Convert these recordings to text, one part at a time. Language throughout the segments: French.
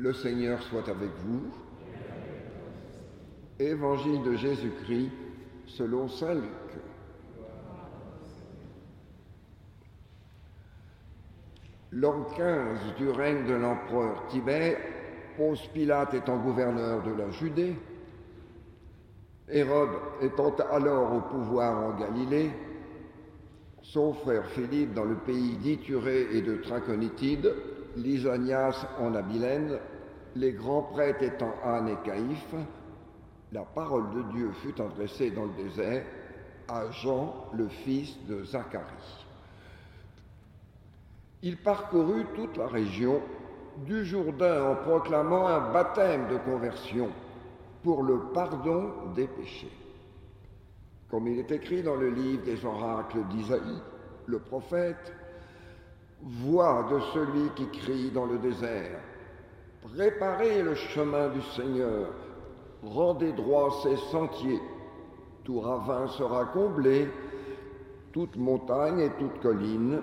Le Seigneur soit avec vous. Évangile de Jésus-Christ selon Saint Luc. L'an 15 du règne de l'empereur Tibère, Ponce Pilate étant gouverneur de la Judée, Hérode étant alors au pouvoir en Galilée, son frère Philippe dans le pays d'Ithurée et de Trachonitide, Lysanias en Abilène, les grands prêtres étant Anne et Caïphe, la parole de Dieu fut adressée dans le désert à Jean, le fils de Zacharie. Il parcourut toute la région du Jourdain en proclamant un baptême de conversion pour le pardon des péchés. Comme il est écrit dans le livre des oracles d'Isaïe, le prophète, Voix de celui qui crie dans le désert, Préparez le chemin du Seigneur, rendez droit ses sentiers, tout ravin sera comblé, toute montagne et toute colline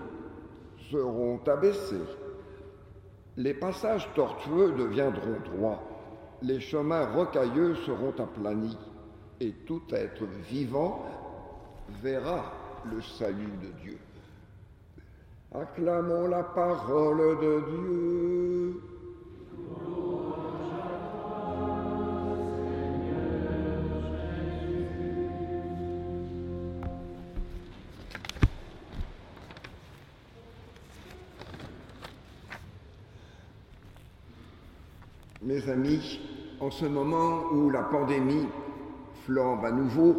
seront abaissés. Les passages tortueux deviendront droits, les chemins rocailleux seront aplanis, et tout être vivant verra le salut de Dieu. Acclamons la parole de Dieu. Mes amis, en ce moment où la pandémie flambe à nouveau,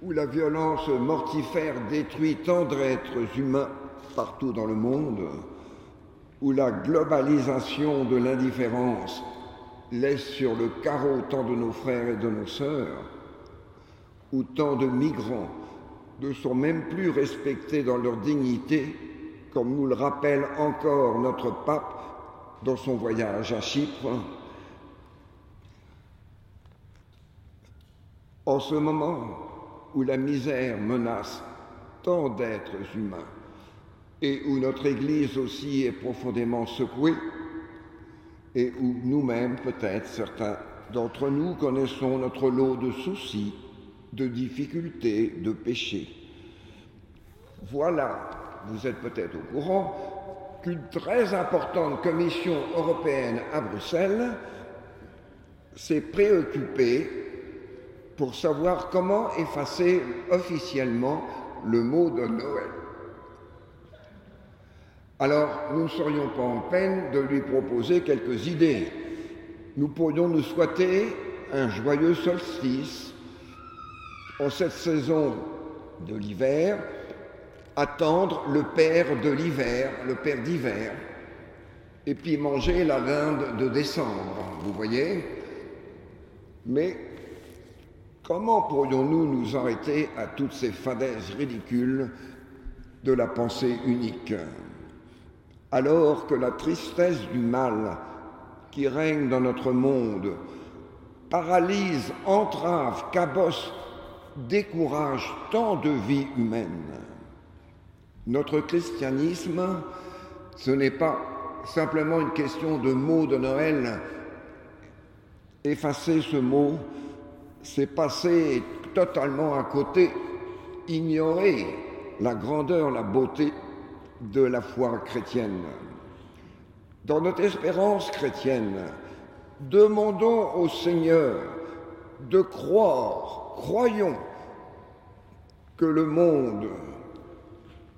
où la violence mortifère détruit tant d'êtres humains partout dans le monde, où la globalisation de l'indifférence laisse sur le carreau tant de nos frères et de nos sœurs, où tant de migrants ne sont même plus respectés dans leur dignité, comme nous le rappelle encore notre pape dans son voyage à Chypre. En ce moment où la misère menace tant d'êtres humains et où notre Église aussi est profondément secouée et où nous-mêmes, peut-être certains d'entre nous, connaissons notre lot de soucis, de difficultés, de péchés. Voilà, vous êtes peut-être au courant, qu'une très importante commission européenne à Bruxelles s'est préoccupée pour savoir comment effacer officiellement le mot de Noël. Alors, nous ne serions pas en peine de lui proposer quelques idées. Nous pourrions nous souhaiter un joyeux solstice. En cette saison de l'hiver, attendre le père de l'hiver, le père d'hiver, et puis manger la linde de décembre, vous voyez. Mais comment pourrions-nous nous arrêter à toutes ces fadaises ridicules de la pensée unique? Alors que la tristesse du mal qui règne dans notre monde paralyse, entrave, cabosse, décourage tant de vies humaines, notre christianisme, ce n'est pas simplement une question de mots de Noël. Effacer ce mot, c'est passer totalement à côté, ignorer la grandeur, la beauté de la foi chrétienne. Dans notre espérance chrétienne, demandons au Seigneur de croire, croyons que le monde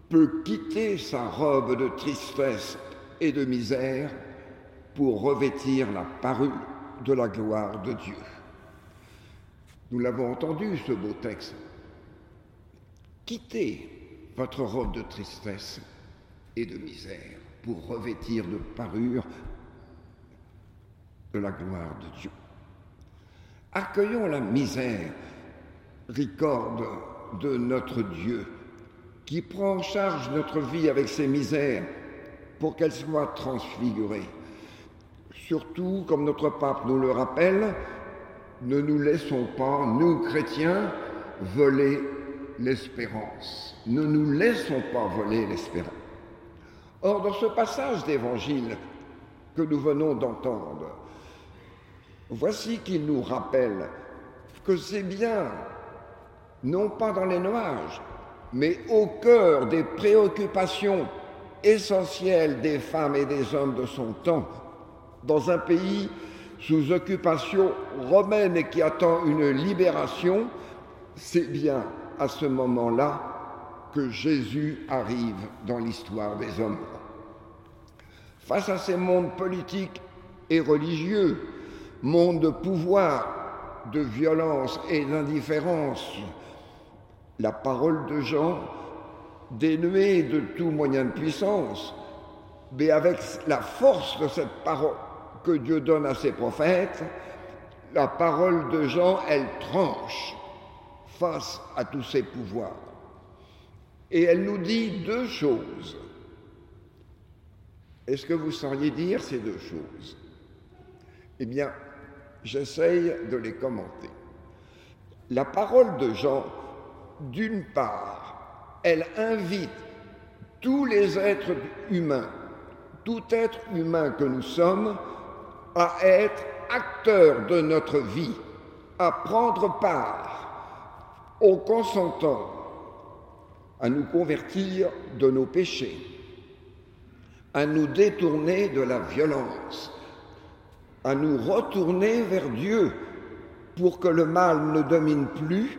peut quitter sa robe de tristesse et de misère pour revêtir la parure de la gloire de Dieu. Nous l'avons entendu, ce beau texte. Quittez votre robe de tristesse et de misère pour revêtir de parure de la gloire de Dieu. Accueillons la misère, ricorde de notre Dieu qui prend en charge notre vie avec ses misères pour qu'elle soit transfigurée. Surtout, comme notre pape nous le rappelle, ne nous laissons pas, nous chrétiens, voler l'espérance. Ne nous laissons pas voler l'espérance. Or, dans ce passage d'évangile que nous venons d'entendre, voici qu'il nous rappelle que c'est bien, non pas dans les nuages, mais au cœur des préoccupations essentielles des femmes et des hommes de son temps, dans un pays sous occupation romaine et qui attend une libération, c'est bien à ce moment-là que Jésus arrive dans l'histoire des hommes. Face à ces mondes politiques et religieux, mondes de pouvoir, de violence et d'indifférence, la parole de Jean, dénuée de tout moyen de puissance, mais avec la force de cette parole que Dieu donne à ses prophètes, la parole de Jean, elle tranche face à tous ces pouvoirs. Et elle nous dit deux choses. Est-ce que vous sauriez dire ces deux choses? Eh bien, j'essaye de les commenter. La parole de Jean, d'une part, elle invite tous les êtres humains, tout être humain que nous sommes, à être acteurs de notre vie, à prendre part au consentant à nous convertir de nos péchés, à nous détourner de la violence, à nous retourner vers Dieu pour que le mal ne domine plus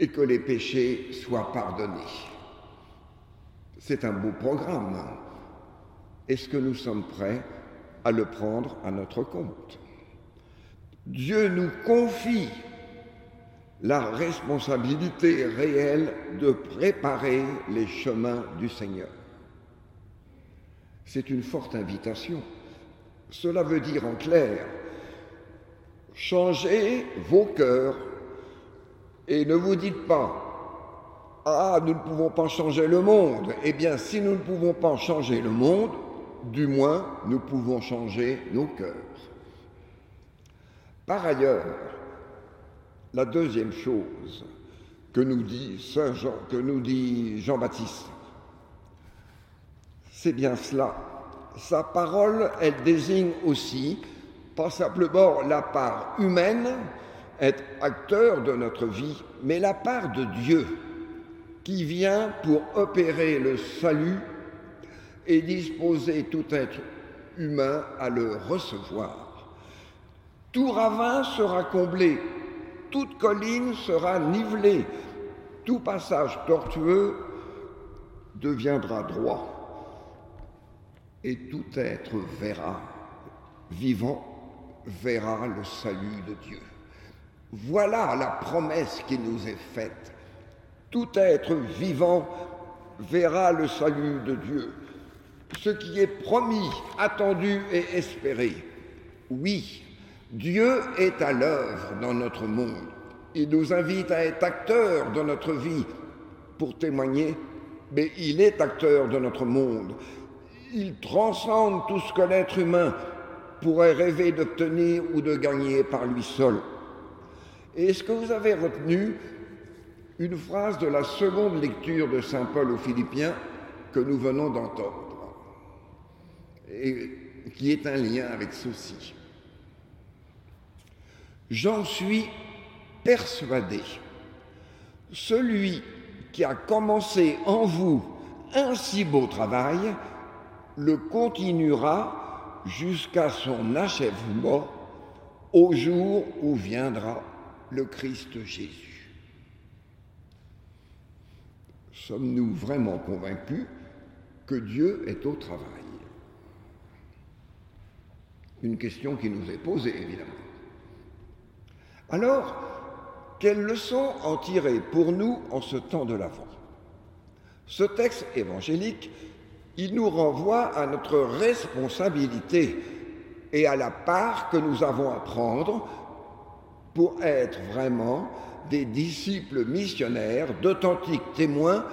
et que les péchés soient pardonnés. C'est un beau programme. Est-ce que nous sommes prêts à le prendre à notre compte? Dieu nous confie la responsabilité réelle de préparer les chemins du Seigneur. C'est une forte invitation. Cela veut dire en clair, changez vos cœurs et ne vous dites pas, ah, nous ne pouvons pas changer le monde. Eh bien, si nous ne pouvons pas changer le monde, du moins, nous pouvons changer nos cœurs. Par ailleurs, la deuxième chose que nous dit Saint que nous dit Jean-Baptiste, c'est bien cela. Sa parole, elle désigne aussi pas simplement la part humaine, être acteur de notre vie, mais la part de Dieu qui vient pour opérer le salut et disposer tout être humain à le recevoir. Tout ravin sera comblé toute colline sera nivelée, tout passage tortueux deviendra droit, et tout être verra, vivant, verra le salut de Dieu. Voilà la promesse qui nous est faite. Tout être vivant verra le salut de Dieu. Ce qui est promis, attendu et espéré. Oui, Dieu est à l'œuvre dans notre monde. Il nous invite à être acteurs de notre vie pour témoigner, mais il est acteur de notre monde. Il transcende tout ce que l'être humain pourrait rêver d'obtenir ou de gagner par lui seul. est-ce que vous avez retenu une phrase de la seconde lecture de Saint Paul aux Philippiens que nous venons d'entendre, et qui est un lien avec ceci? J'en suis persuadé. Celui qui a commencé en vous un si beau travail le continuera jusqu'à son achèvement au jour où viendra le Christ Jésus. Sommes-nous vraiment convaincus que Dieu est au travail? Une question qui nous est posée, évidemment. Alors, quelles leçons en tirer pour nous en ce temps de l'Avent? Ce texte évangélique, il nous renvoie à notre responsabilité et à la part que nous avons à prendre pour être vraiment des disciples missionnaires, d'authentiques témoins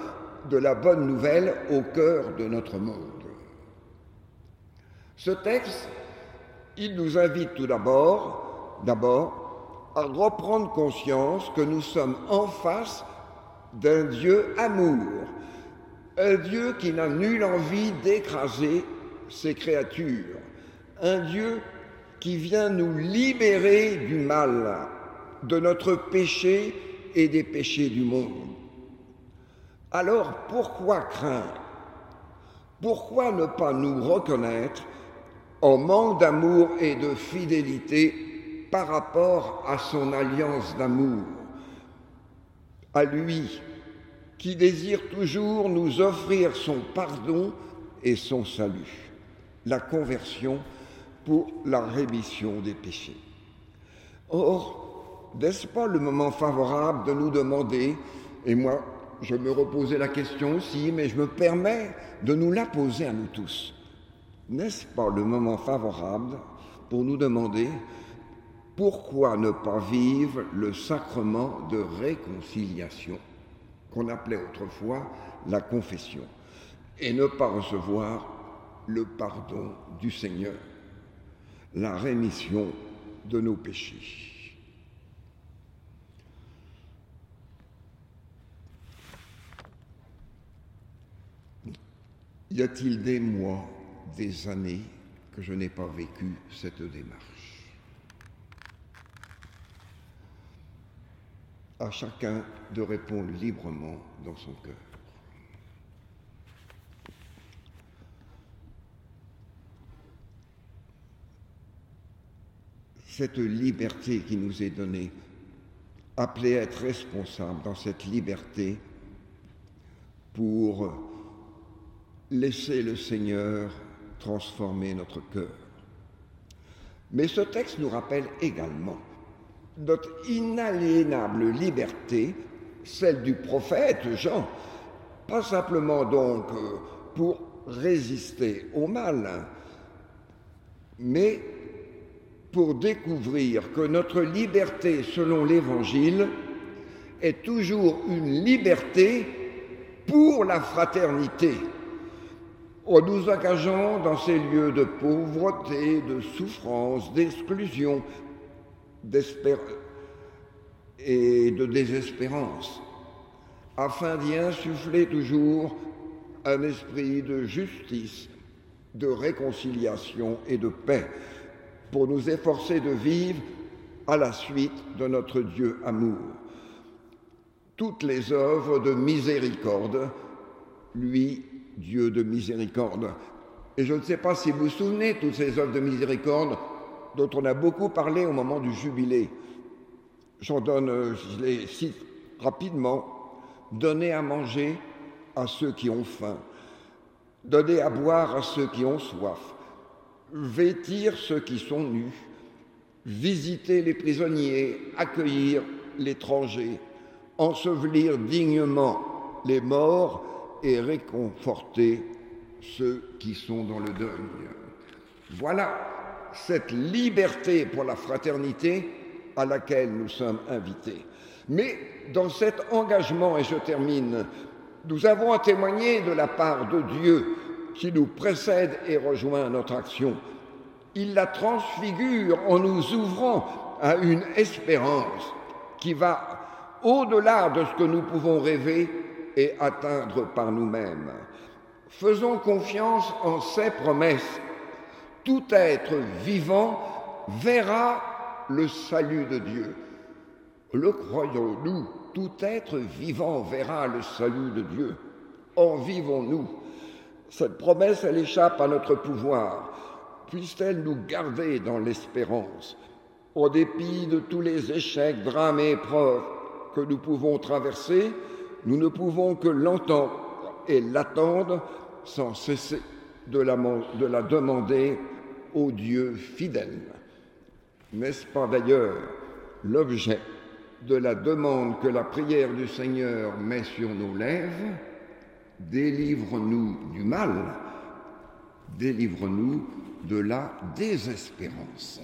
de la bonne nouvelle au cœur de notre monde. Ce texte, il nous invite tout d'abord, d'abord, à reprendre conscience que nous sommes en face d'un Dieu amour, un Dieu qui n'a nulle envie d'écraser ses créatures, un Dieu qui vient nous libérer du mal, de notre péché et des péchés du monde. Alors pourquoi craindre? Pourquoi ne pas nous reconnaître en manque d'amour et de fidélité par rapport à son alliance d'amour À lui qui désire toujours nous offrir son pardon et son salut, la conversion pour la rémission des péchés. Or, n'est-ce pas le moment favorable de nous demander, et moi je me reposais la question aussi, mais je me permets de nous la poser à nous tous. N'est-ce pas le moment favorable pour nous demander pourquoi ne pas vivre le sacrement de réconciliation qu'on appelait autrefois la confession et ne pas recevoir le pardon du Seigneur, la rémission de nos péchés? Y a-t-il des mois, des années que je n'ai pas vécu cette démarche? À chacun de répondre librement dans son cœur. Cette liberté qui nous est donnée, appelée à être responsable dans cette liberté pour laisser le Seigneur transformer notre cœur. Mais ce texte nous rappelle également notre inaliénable liberté, celle du prophète Jean, pas simplement donc euh, pour résister au mal, mais pour découvrir que notre liberté selon l'Évangile est toujours une liberté pour la fraternité. En nous engageant dans ces lieux de pauvreté, de souffrance, d'exclusion et de désespérance, afin d'y insuffler toujours un esprit de justice, de réconciliation et de paix, pour nous efforcer de vivre à la suite de notre Dieu amour. Toutes les œuvres de miséricorde, lui Dieu de miséricorde. Et je ne sais pas si vous vous souvenez toutes ces œuvres de miséricorde dont on a beaucoup parlé au moment du jubilé. J'en donne, je les cite rapidement. Donner à manger à ceux qui ont faim, donner à boire à ceux qui ont soif, vêtir ceux qui sont nus, visiter les prisonniers, accueillir l'étranger, ensevelir dignement les morts et réconforter ceux qui sont dans le deuil. Voilà cette liberté pour la fraternité à laquelle nous sommes invités. Mais dans cet engagement, et je termine, nous avons à témoigner de la part de Dieu qui nous précède et rejoint notre action. Il la transfigure en nous ouvrant à une espérance qui va au-delà de ce que nous pouvons rêver et atteindre par nous-mêmes. Faisons confiance en ses promesses. Tout être vivant verra le salut de Dieu. Le croyons-nous Tout être vivant verra le salut de Dieu. En vivons-nous? Cette promesse, elle échappe à notre pouvoir. Puisse-t-elle nous garder dans l'espérance, au dépit de tous les échecs, drames et épreuves que nous pouvons traverser, nous ne pouvons que l'entendre et l'attendre sans cesser de la, de la demander au Dieu fidèle. N'est-ce pas d'ailleurs l'objet de la demande que la prière du Seigneur met sur nos lèvres? Délivre-nous du mal, délivre-nous de la désespérance.